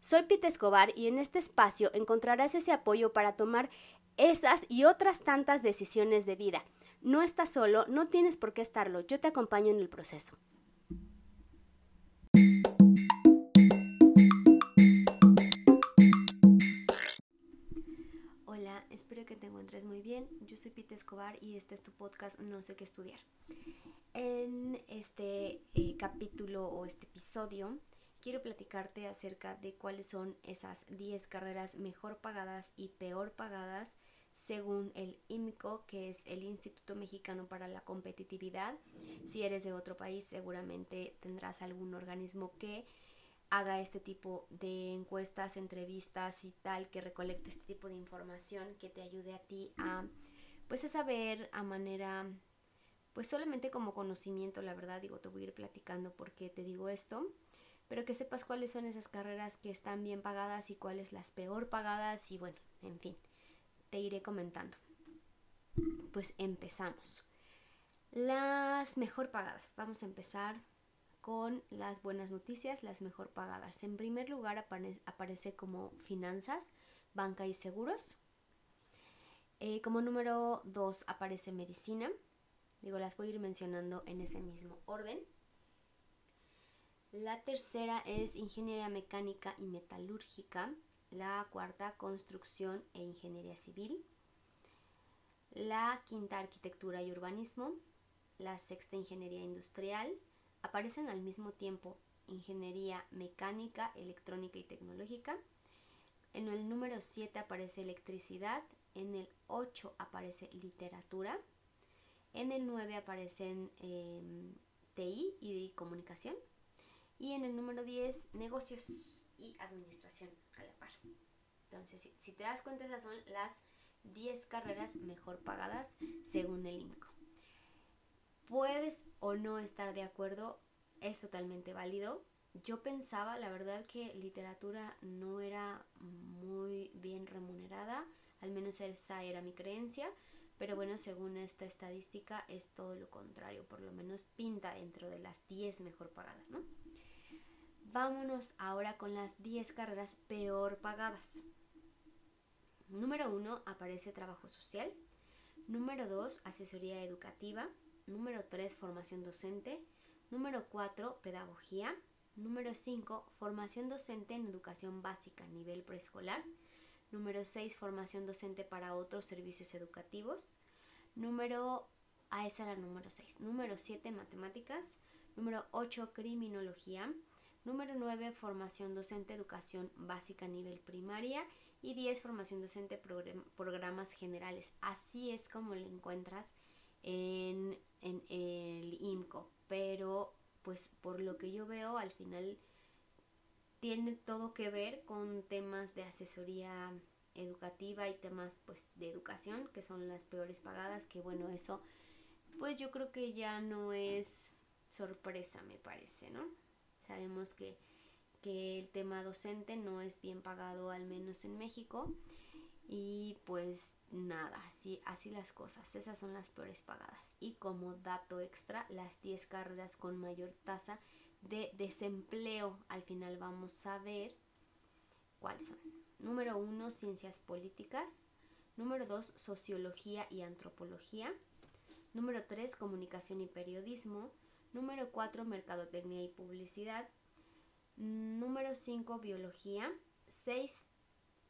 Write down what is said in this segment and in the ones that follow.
Soy Pete Escobar y en este espacio encontrarás ese apoyo para tomar esas y otras tantas decisiones de vida. No estás solo, no tienes por qué estarlo, yo te acompaño en el proceso. Hola, espero que te encuentres muy bien. Yo soy Pete Escobar y este es tu podcast No sé qué estudiar. En este eh, capítulo o este episodio quiero platicarte acerca de cuáles son esas 10 carreras mejor pagadas y peor pagadas según el IMCO, que es el Instituto Mexicano para la Competitividad. Si eres de otro país, seguramente tendrás algún organismo que haga este tipo de encuestas, entrevistas y tal, que recolecte este tipo de información que te ayude a ti a, pues a saber a manera, pues solamente como conocimiento, la verdad, digo, te voy a ir platicando por qué te digo esto pero que sepas cuáles son esas carreras que están bien pagadas y cuáles las peor pagadas y bueno, en fin, te iré comentando. Pues empezamos. Las mejor pagadas. Vamos a empezar con las buenas noticias, las mejor pagadas. En primer lugar aparece como finanzas, banca y seguros. Eh, como número dos aparece medicina. Digo, las voy a ir mencionando en ese mismo orden. La tercera es ingeniería mecánica y metalúrgica. La cuarta, construcción e ingeniería civil. La quinta, arquitectura y urbanismo. La sexta, ingeniería industrial. Aparecen al mismo tiempo ingeniería mecánica, electrónica y tecnológica. En el número 7 aparece electricidad. En el 8 aparece literatura. En el 9 aparecen em, TI y comunicación. Y en el número 10, negocios y administración a la par. Entonces, si, te das cuenta, esas son las 10 carreras mejor pagadas según el INCO. Puedes o no estar de acuerdo, es totalmente válido. Yo pensaba, la verdad, que literatura no era muy bien remunerada, al menos esa era mi creencia, pero bueno, según esta estadística es todo lo contrario, por lo menos pinta dentro de las 10 mejor pagadas, ¿no? Vámonos ahora con las 10 carreras peor pagadas. Número 1 aparece trabajo social. Número 2 asesoría educativa. Número 3 formación docente. Número 4 pedagogía. Número 5 formación docente en educación básica nivel preescolar. Número 6 formación docente para otros servicios educativos. Número a ah, esa número 6. Número 7 matemáticas. Número 8 criminología. Número 9, formación docente, educación básica a nivel primaria. Y 10, formación docente, programas generales. Así es como lo encuentras en, en el IMCO. Pero, pues por lo que yo veo, al final tiene todo que ver con temas de asesoría educativa y temas pues de educación que son las peores pagadas que bueno eso pues yo creo que ya no es sorpresa me parece no Sabemos que, el tema docente no es bien pagado, al menos en México. Y pues nada, así, así las cosas. Esas son las peores pagadas. Y como dato extra, las 10 carreras con mayor tasa de desempleo. Al final vamos a ver cuáles son. Número 1, ciencias políticas. Número 2, sociología y antropología. Número 3, comunicación y periodismo. Número 4, mercadotecnia y publicidad. Número 5, biología. 6,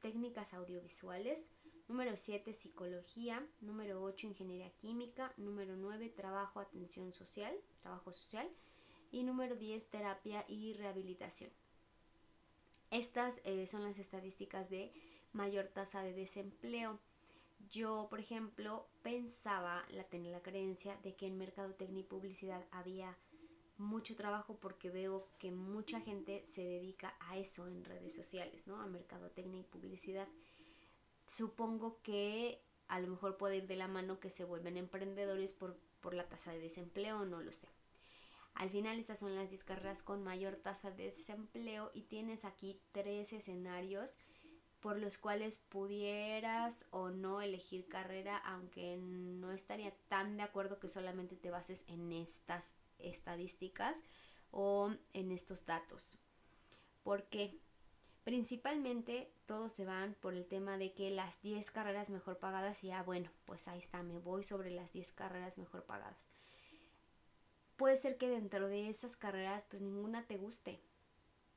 técnicas audiovisuales. Número 7, psicología. Número 8, ingeniería química. Número 9, trabajo, atención social, trabajo social. Y número 10, terapia y rehabilitación. Estas eh, son las estadísticas de mayor tasa de desempleo. Yo, por ejemplo, pensaba, la tenía la creencia de que en mercadotecnia y publicidad había mucho trabajo porque veo que mucha gente se dedica a eso en redes sociales, ¿no? A mercadotecnia y publicidad. Supongo que a lo mejor puede ir de la mano que se vuelven emprendedores por, por la tasa de desempleo, no lo sé. Al final estas son las 10 carreras con mayor tasa de desempleo y tienes aquí tres escenarios por los cuales pudieras o no elegir carrera, aunque no estaría tan de acuerdo que solamente te bases en estas estadísticas o en estos datos. ¿Por qué? Principalmente todos se van por el tema de que las 10 carreras mejor pagadas y ah, bueno, pues ahí está, me voy sobre las 10 carreras mejor pagadas. Puede ser que dentro de esas carreras pues ninguna te guste,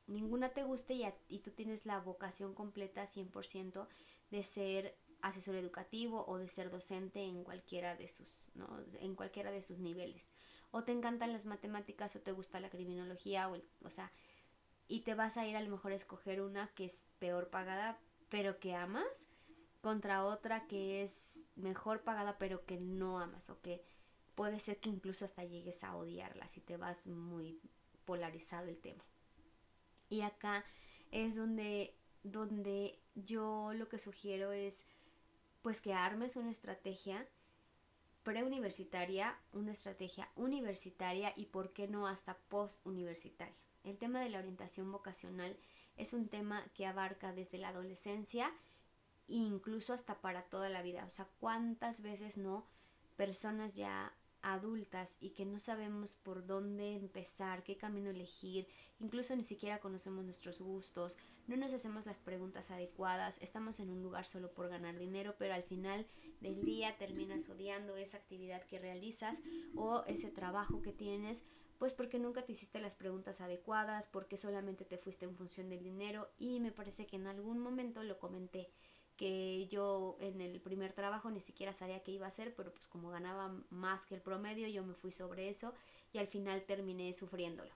ninguna te guste y, y tú tienes la vocación completa 100% de ser asesor educativo o de ser docente en cualquiera de sus, ¿no? en cualquiera de sus niveles. O te encantan las matemáticas o te gusta la criminología o, o sea, y te vas a ir a lo mejor a escoger una que es peor pagada pero que amas contra otra que es mejor pagada pero que no amas o que puede ser que incluso hasta llegues a odiarla si te vas muy polarizado el tema. Y acá es donde, donde yo lo que sugiero es pues que armes una estrategia preuniversitaria, una estrategia universitaria y por qué no hasta postuniversitaria. El tema de la orientación vocacional es un tema que abarca desde la adolescencia e incluso hasta para toda la vida. O sea, cuántas veces no personas ya adultas y que no sabemos por dónde empezar, qué camino elegir, incluso ni siquiera conocemos nuestros gustos, no nos hacemos las preguntas adecuadas, estamos en un lugar solo por ganar dinero, pero al final del día terminas odiando esa actividad que realizas o ese trabajo que tienes, pues porque nunca te hiciste las preguntas adecuadas, porque solamente te fuiste en función del dinero y me parece que en algún momento lo comenté que yo en el primer trabajo ni siquiera sabía qué iba a hacer, pero pues como ganaba más que el promedio, yo me fui sobre eso y al final terminé sufriéndolo.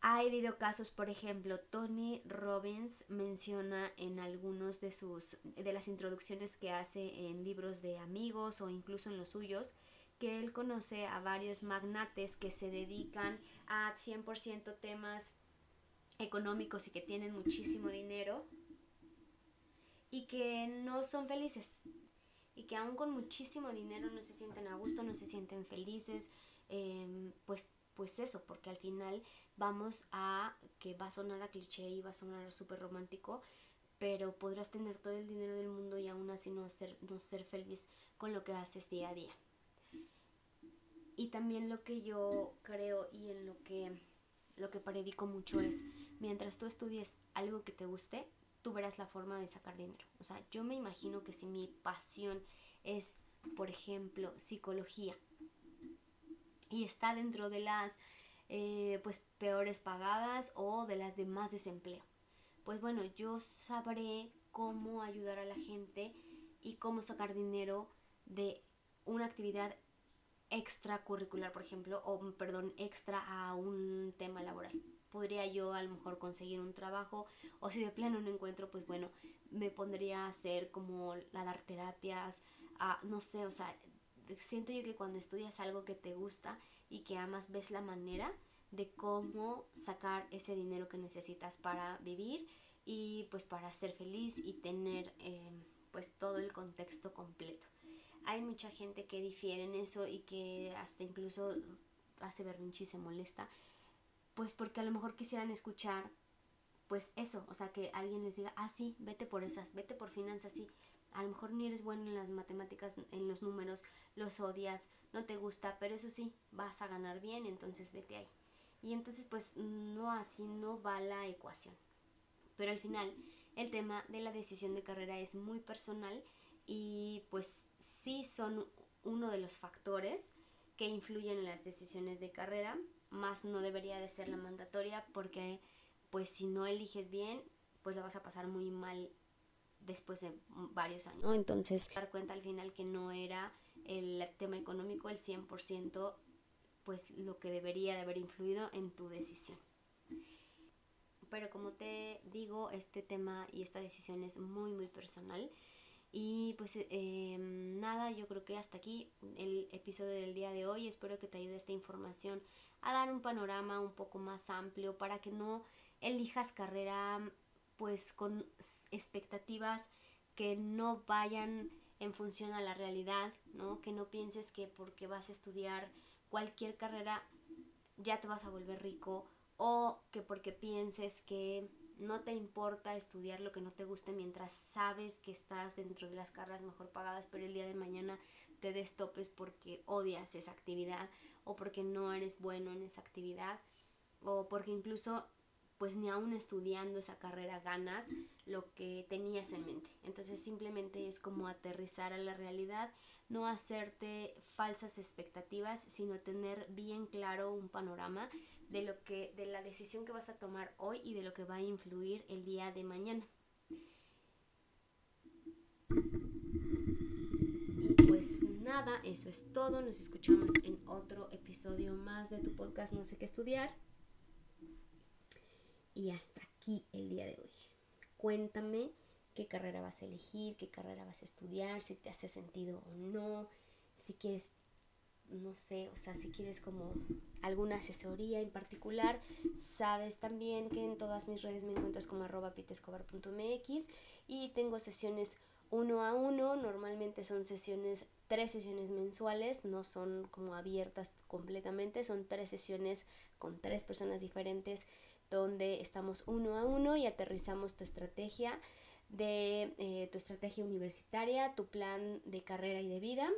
Hay videocasos, por ejemplo, Tony Robbins menciona en algunos de sus de las introducciones que hace en libros de amigos o incluso en los suyos que él conoce a varios magnates que se dedican a 100% temas económicos y que tienen muchísimo dinero y que no son felices y que aún con muchísimo dinero no se sienten a gusto, no se sienten felices, em, pues, pues eso, porque al final vamos a, que va a sonar a cliché y va a sonar súper romántico, pero podrás tener todo el dinero del mundo y aún así no ser, no ser feliz con lo que haces día a día. Y también lo que yo creo y en lo que, lo que predico mucho es, mientras tú estudies algo que te guste, tú verás la forma de sacar dinero. O sea, yo me imagino que si mi pasión es, por ejemplo, psicología y está dentro de las eh, pues peores pagadas o de las de más desempleo, pues bueno, yo sabré cómo ayudar a la gente y cómo sacar dinero de una actividad extracurricular, por ejemplo, o perdón, extra a un tema laboral podría yo a lo mejor conseguir un trabajo o si de plano no encuentro, pues bueno, me pondría a hacer como a dar terapias, a, no sé, o sea, siento yo que cuando estudias algo que te gusta y que amas, ves la manera de cómo sacar ese dinero que necesitas para vivir y pues para ser feliz y tener eh, pues todo el contexto completo. Hay mucha gente que difiere en eso y que hasta incluso hace berrinche y se molesta pues porque a lo mejor quisieran escuchar pues eso, o sea, que alguien les diga, ah, sí, vete por esas, vete por finanzas, sí, a lo mejor ni eres bueno en las matemáticas, en los números, los odias, no te gusta, pero eso sí, vas a ganar bien, entonces vete ahí. Y entonces pues no así no va la ecuación. Pero al final el tema de la decisión de carrera es muy personal y pues sí son uno de los factores que influyen en las decisiones de carrera más no debería de ser la mandatoria porque pues si no eliges bien, pues lo vas a pasar muy mal después de varios años. Entonces, dar cuenta al final que no era el tema económico el 100%, pues lo que debería de haber influido en tu decisión. Pero como te digo, este tema y esta decisión es muy, muy personal. Y pues em, nada, yo creo que hasta aquí el episodio del día de hoy. Espero que te ayude esta información a dar un panorama un poco más amplio para que no elijas carrera pues con expectativas que no vayan en función a la realidad, ¿no? Que no pienses que porque vas a estudiar cualquier carrera ya te vas a volver rico o que porque pienses que no te importa estudiar lo que no te guste mientras sabes que estás dentro de las carreras mejor pagadas, pero el día de mañana te des topes porque odias esa actividad o porque no eres bueno en esa actividad o porque incluso pues ni aún estudiando esa carrera ganas lo que tenías en mente. Entonces simplemente es como aterrizar a la realidad, no hacerte falsas expectativas, sino tener bien claro un panorama de lo que de la decisión que vas a tomar hoy y de lo que va a influir el día de mañana. Y pues nada, eso es todo. Nos escuchamos en otro episodio más de tu podcast No sé qué estudiar. Y hasta aquí el día de hoy. Cuéntame qué carrera vas a elegir, qué carrera vas a estudiar, si te hace sentido o no, si quieres no sé, o sea, si quieres como alguna asesoría en particular, sabes también que en todas mis redes me encuentras como arroba pitescobar.mx y tengo sesiones uno a uno, normalmente son sesiones, tres sesiones mensuales, no son como abiertas completamente, son tres sesiones con tres personas diferentes donde estamos uno a uno y aterrizamos tu estrategia de eh, tu estrategia universitaria, tu plan de carrera y de vida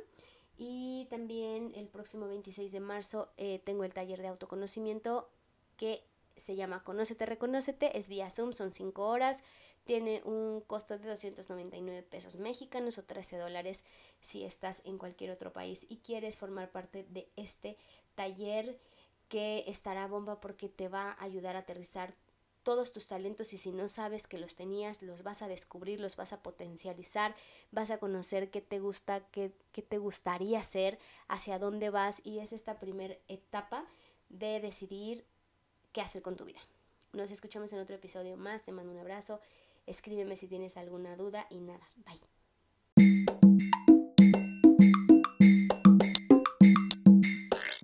y también el próximo 26 de marzo eh, tengo el taller de autoconocimiento que se llama Conócete, Reconócete, es vía Zoom, son 5 horas, tiene un costo de 299 pesos mexicanos o 13 dólares si estás en cualquier otro país y quieres formar parte de este taller que estará bomba porque te va a ayudar a aterrizar todos tus talentos y si no sabes que los tenías, los vas a descubrir, los vas a potencializar, vas a conocer qué te gusta, qué, qué te gustaría hacer, hacia dónde vas y es esta primera etapa de decidir qué hacer con tu vida. Nos escuchamos en otro episodio más, te mando un abrazo, escríbeme si tienes alguna duda y nada, bye.